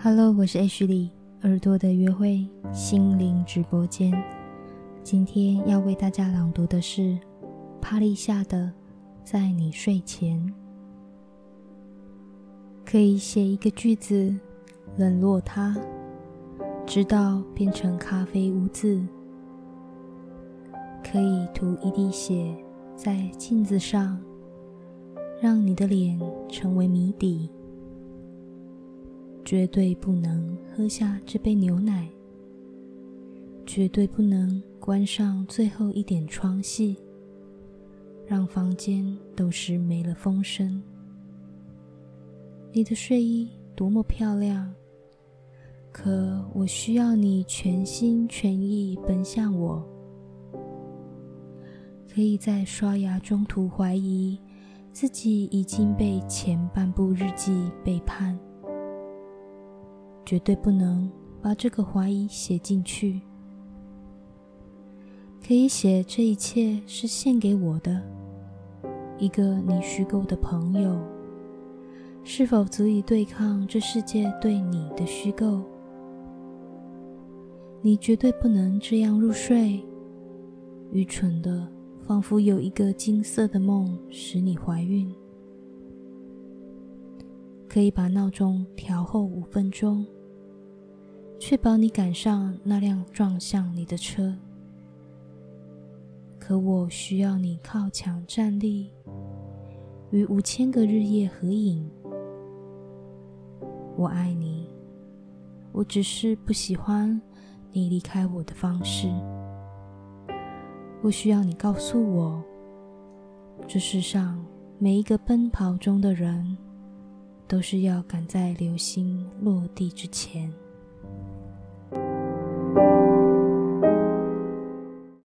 Hello，我是 H 里耳朵的约会心灵直播间。今天要为大家朗读的是帕丽夏的《在你睡前》。可以写一个句子，冷落它，直到变成咖啡污渍。可以涂一滴血在镜子上，让你的脸成为谜底。绝对不能喝下这杯牛奶，绝对不能关上最后一点窗隙，让房间都是没了风声。你的睡衣多么漂亮，可我需要你全心全意奔向我。可以在刷牙中途怀疑自己已经被前半部日记背叛。绝对不能把这个怀疑写进去。可以写这一切是献给我的，一个你虚构的朋友，是否足以对抗这世界对你的虚构？你绝对不能这样入睡，愚蠢的，仿佛有一个金色的梦使你怀孕。可以把闹钟调后五分钟。确保你赶上那辆撞向你的车。可我需要你靠墙站立，与五千个日夜合影。我爱你，我只是不喜欢你离开我的方式。我需要你告诉我，这世上每一个奔跑中的人，都是要赶在流星落地之前。